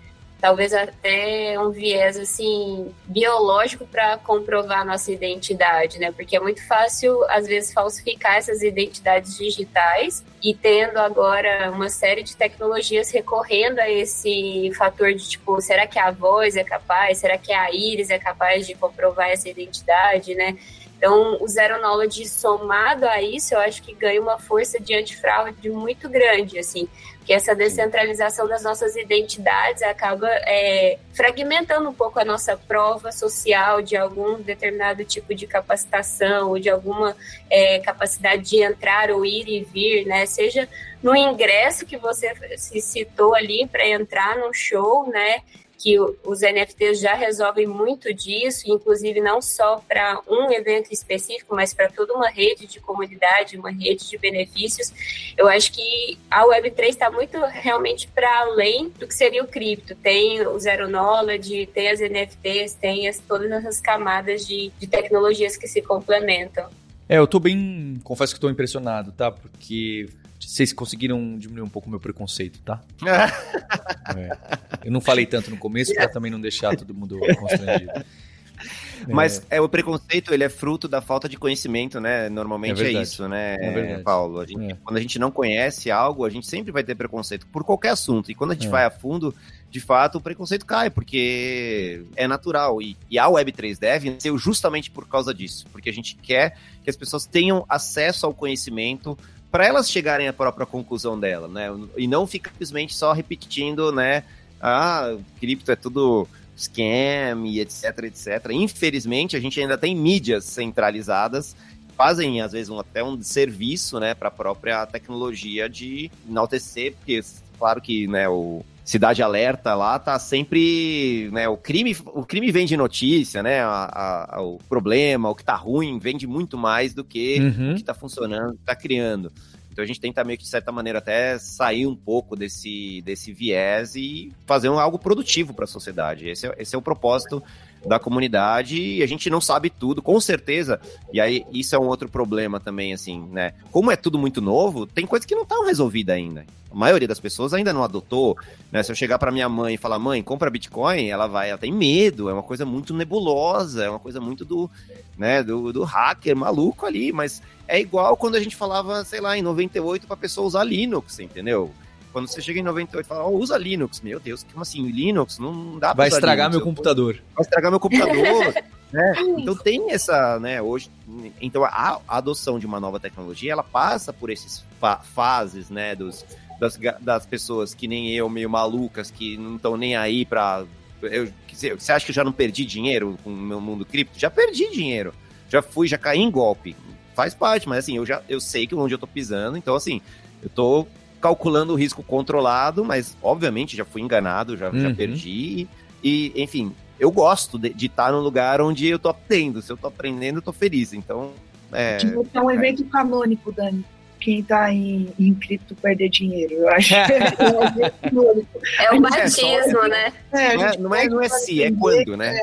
Speaker 4: talvez até um viés assim biológico para comprovar nossa identidade, né? Porque é muito fácil às vezes falsificar essas identidades digitais e tendo agora uma série de tecnologias recorrendo a esse fator de tipo, será que a voz é capaz? Será que a íris é capaz de comprovar essa identidade, né? Então, o Zero Knowledge somado a isso, eu acho que ganha uma força de antifraude muito grande, assim, que essa descentralização das nossas identidades acaba é, fragmentando um pouco a nossa prova social de algum determinado tipo de capacitação ou de alguma é, capacidade de entrar ou ir e vir, né? Seja no ingresso que você se citou ali para entrar no show, né? Que os NFTs já resolvem muito disso, inclusive não só para um evento específico, mas para toda uma rede de comunidade, uma rede de benefícios. Eu acho que a Web3 está muito realmente para além do que seria o cripto. Tem o Zero Knowledge, tem as NFTs, tem as, todas essas camadas de, de tecnologias que se complementam.
Speaker 2: É, eu tô bem. Confesso que tô impressionado, tá? Porque vocês conseguiram diminuir um pouco o meu preconceito, tá? é. Eu não falei tanto no começo para também não deixar todo mundo constrangido.
Speaker 3: Mas é. é. o preconceito, ele é fruto da falta de conhecimento, né? Normalmente é, é isso, né, é Paulo? A gente, é. Quando a gente não conhece algo, a gente sempre vai ter preconceito por qualquer assunto. E quando a gente é. vai a fundo, de fato, o preconceito cai, porque é natural. E, e a Web3 Dev nasceu justamente por causa disso. Porque a gente quer que as pessoas tenham acesso ao conhecimento para elas chegarem à própria conclusão dela, né? E não ficar simplesmente só repetindo, né? Ah, cripto é tudo scam e etc, etc. Infelizmente, a gente ainda tem mídias centralizadas fazem às vezes um, até um serviço, né, para a própria tecnologia de enaltecer, porque claro que, né, o Cidade Alerta lá tá sempre, né, o crime, o crime vem de notícia, né, a, a, o problema, o que tá ruim vende muito mais do que uhum. o que tá funcionando, tá criando. Então a gente tenta meio que, de certa maneira, até sair um pouco desse, desse viés e fazer um, algo produtivo para a sociedade. Esse é, esse é o propósito da comunidade e a gente não sabe tudo, com certeza. E aí, isso é um outro problema também, assim, né? Como é tudo muito novo, tem coisas que não estão resolvidas ainda. A maioria das pessoas ainda não adotou, né? Se eu chegar para minha mãe e falar, mãe, compra Bitcoin, ela vai, ela tem medo, é uma coisa muito nebulosa, é uma coisa muito do, né, do, do hacker maluco ali, mas é igual quando a gente falava, sei lá, em 98 para pessoa usar Linux, entendeu? Quando você chega em 98 e fala, oh, usa Linux. Meu Deus, como assim? Linux? Não dá pra
Speaker 2: Vai
Speaker 3: usar
Speaker 2: estragar
Speaker 3: Linux.
Speaker 2: meu computador.
Speaker 3: Vai estragar meu computador. né? Então tem essa, né, hoje, então a, a adoção de uma nova tecnologia, ela passa por esses fa fases, né, dos, das, das pessoas que nem eu, meio malucas, que não estão nem aí pra... Eu, você acha que eu já não perdi dinheiro com o meu mundo cripto? Já perdi dinheiro. Já fui, já caí em golpe. Faz parte, mas assim, eu já eu sei que onde eu tô pisando, então assim, eu tô calculando o risco controlado, mas obviamente já fui enganado, já,
Speaker 2: Uhum.
Speaker 3: já perdi. E, enfim, eu gosto de, de estar num lugar onde eu tô aprendendo. Se eu tô aprendendo, eu tô feliz. Então, é.
Speaker 5: Tipo, é um evento canônico, Dani. Quem tá em, em cripto perder dinheiro. Eu acho que é um evento canônico.
Speaker 4: É o
Speaker 3: É,
Speaker 4: batismo, né?
Speaker 5: É, a
Speaker 3: Não é, não é, não é se, é quando, né?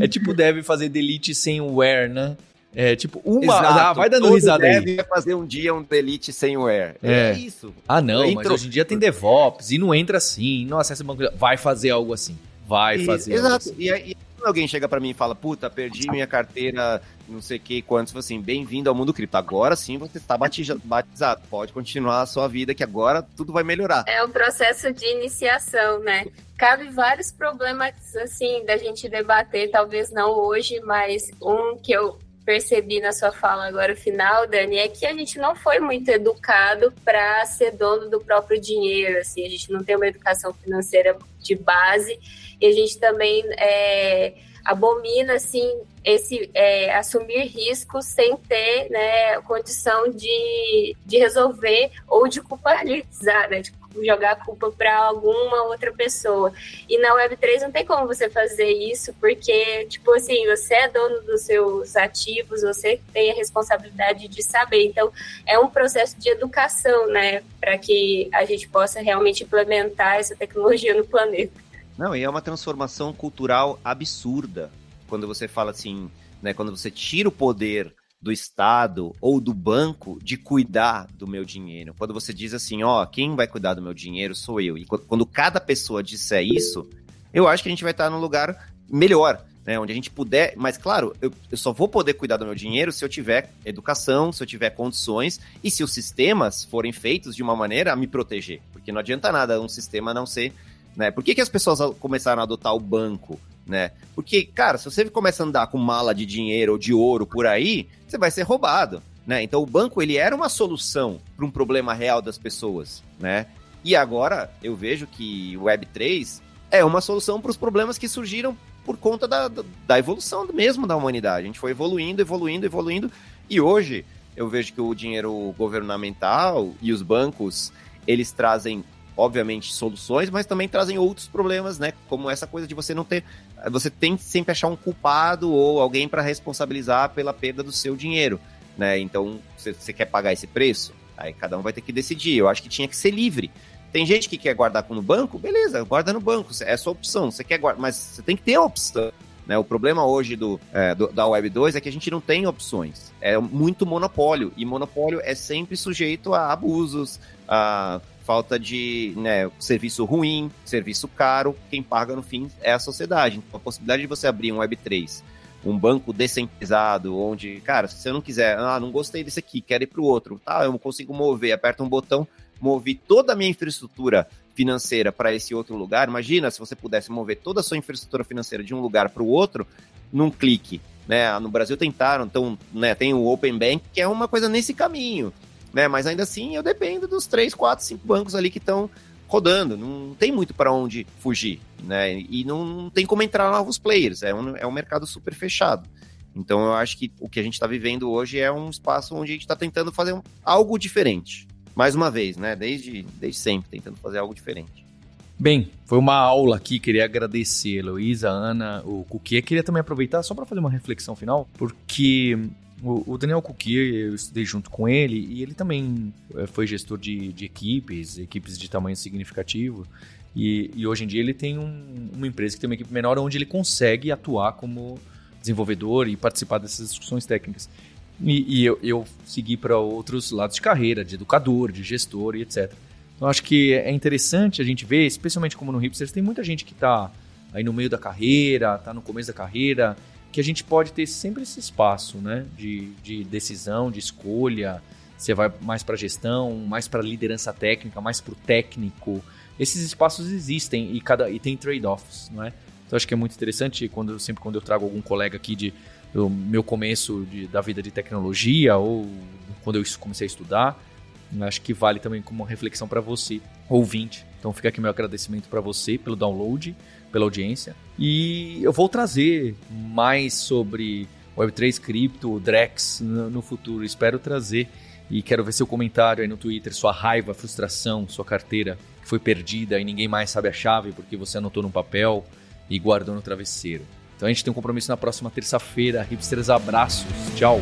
Speaker 2: É tipo deve fazer delete sem where, né? É tipo uma.
Speaker 3: Exato.
Speaker 2: Ah, vai dando
Speaker 3: Todo
Speaker 2: risada aí.
Speaker 3: dev vai fazer um dia um delete sem where.
Speaker 2: É.
Speaker 3: É, isso.
Speaker 2: Ah, não, mas hoje em dia tem DevOps e não entra assim, não acessa banco. Vai fazer algo assim. Vai
Speaker 3: E-
Speaker 2: fazer algo
Speaker 3: Exato.
Speaker 2: assim.
Speaker 3: E, aí, quando alguém chega pra mim e fala, puta, perdi minha carteira, não sei o que, quantos, assim, bem-vindo ao mundo cripto. Agora sim você está batizado. Pode continuar a sua vida, que agora tudo vai melhorar.
Speaker 4: É um processo de iniciação, né? Cabe vários problemas, assim, da gente debater, talvez não hoje, mas um que eu percebi na sua fala agora final, Dani, é que a gente não foi muito educado para ser dono do próprio dinheiro, assim, a gente não tem uma educação financeira de base e a gente também é, abomina, assim, esse é, assumir riscos sem ter né, condição de, de resolver ou de culpabilizar, né, de jogar a culpa para alguma outra pessoa. E na Web3 não tem como você fazer isso, porque, tipo assim, você é dono dos seus ativos, você tem a responsabilidade de saber. Então, é um processo de educação, né, para que a gente possa realmente implementar essa tecnologia no planeta.
Speaker 3: Não, e é uma transformação cultural absurda. Quando você fala assim, né? Quando você tira o poder do Estado ou do banco de cuidar do meu dinheiro. Quando você diz assim, ó, quem vai cuidar do meu dinheiro sou eu. E quando- quando cada pessoa disser isso, eu acho que a gente vai estar num lugar melhor, né? Onde a gente puder. Mas, claro, eu, eu só vou poder cuidar do meu dinheiro se eu tiver educação, se eu tiver condições e se os sistemas forem feitos de uma maneira a me proteger. Porque não adianta nada um sistema não ser né? Por que, que as pessoas começaram a adotar o banco, né? Porque, cara, se você começa a andar com mala de dinheiro ou de ouro por aí, você vai ser roubado, né? Então o banco ele era uma solução para um problema real das pessoas, né? E agora eu vejo que o Web3 é uma solução para os problemas que surgiram por conta da, da, da evolução mesmo da humanidade. A gente foi evoluindo, evoluindo, evoluindo, e hoje eu vejo que o dinheiro governamental e os bancos eles trazem obviamente, soluções, mas também trazem outros problemas, né? Como essa coisa de você não ter. Você tem que sempre achar um culpado ou alguém para responsabilizar pela perda do seu dinheiro, né? Então, você, quer pagar esse preço? Aí cada um vai ter que decidir. Eu acho que tinha que ser livre. Tem gente que quer guardar no banco, beleza, guarda no banco, é sua opção. Você quer guardar, mas você tem que ter a opção. Né, o problema hoje do, é, do, da Web 2 é que a gente não tem opções. É muito monopólio. E monopólio é sempre sujeito a abusos, a falta de né, serviço ruim, serviço caro, quem paga no fim é a sociedade. Então, a possibilidade de você abrir um Web3, um banco descentralizado, onde, cara, se você não quiser, ah, não gostei desse aqui, quero ir para o outro, tá, eu consigo mover, aperta um botão, mover toda a minha infraestrutura financeira para esse outro lugar. Imagina se você pudesse mover toda a sua infraestrutura financeira de um lugar para o outro num clique. Né? No Brasil tentaram, então, né, tem o Open Bank, que é uma coisa nesse caminho né? Mas ainda assim eu dependo dos três, quatro, cinco bancos ali que estão rodando. Não tem muito para onde fugir, né? E não, não, tem como entrar novos players. É um, é um mercado super fechado. Então eu acho que o que a gente está vivendo hoje é um espaço onde a gente está tentando fazer um, algo diferente. Mais uma vez, né? Desde, desde sempre, tentando fazer algo diferente.
Speaker 2: Bem, foi uma aula aqui, queria agradecer Heloísa, Ana, o Cuquia. Queria também aproveitar só para fazer uma reflexão final, porque o, Daniel Cuquier, eu estudei junto com ele e ele também eh, foi gestor de, de equipes, equipes de tamanho significativo. E, e hoje em dia ele tem um, uma empresa que tem uma equipe menor onde ele consegue atuar como desenvolvedor e participar dessas discussões técnicas. E, e eu, eu segui para outros lados de carreira, de educador, de gestor e etc. Então acho que é interessante a gente ver, especialmente como no Hipsters, tem muita gente que está aí no meio da carreira, está no começo da carreira, que a gente pode ter sempre esse espaço né, de, de decisão, de escolha, você vai mais para gestão, mais para liderança técnica, mais para o técnico. Esses espaços existem e cada e tem trade-offs, não é? Então acho que é muito interessante quando sempre quando eu trago algum colega aqui de do meu começo de, da vida de tecnologia ou quando eu comecei a estudar, acho que vale também como uma reflexão para você, ouvinte. Então fica aqui meu agradecimento para você pelo download, pela audiência. E eu vou trazer mais sobre Web3, cripto, Drex no, futuro. Espero trazer e quero ver seu comentário aí no Twitter, sua raiva, frustração, sua carteira que foi perdida e ninguém mais sabe a chave porque você anotou no papel e guardou no travesseiro. Então a gente tem um compromisso na próxima terça-feira. Hipsters, abraços. Tchau.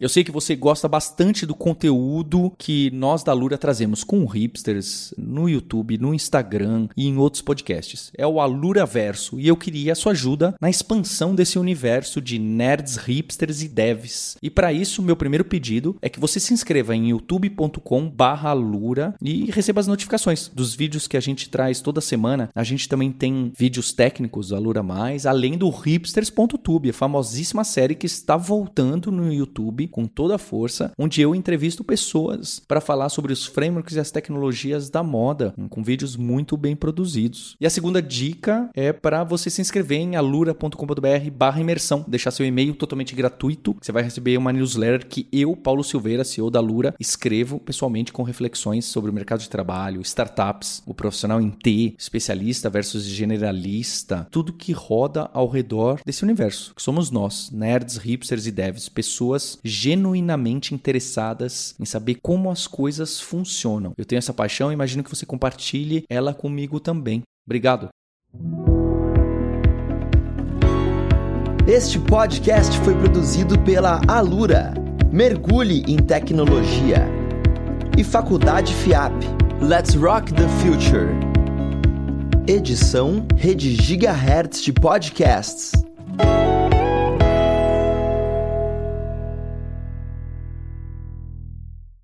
Speaker 2: Eu sei que você gosta bastante do conteúdo que nós da Lura trazemos com hipsters no YouTube, no Instagram e em outros podcasts. É o Alura Verso e eu queria a sua ajuda na expansão desse universo de nerds, hipsters e devs. E para isso, meu primeiro pedido é que você se inscreva em youtube.com/alura e receba as notificações dos vídeos que a gente traz toda semana. A gente também tem vídeos técnicos do Alura Mais, além do hipsters.tube, a famosíssima série que está voltando no YouTube com toda a força, onde eu entrevisto pessoas para falar sobre os frameworks e as tecnologias da moda, com vídeos muito bem produzidos. E a segunda dica é para você se inscrever em alura.com.br imersão, deixar seu e-mail totalmente gratuito. Você vai receber uma newsletter que eu, Paulo Silveira, CEO da Lura, escrevo pessoalmente com reflexões sobre o mercado de trabalho, startups, o profissional em T, especialista versus generalista, tudo que roda ao redor desse universo, que somos nós, nerds, hipsters e devs, pessoas genuinamente interessadas em saber como as coisas funcionam. Eu tenho essa paixão e imagino que você compartilhe ela comigo também. Obrigado.
Speaker 1: Este podcast foi produzido pela Alura. Mergulhe em tecnologia. E Faculdade FIAP. Let's Rock the Future. Edição Rede Gigahertz de Podcasts.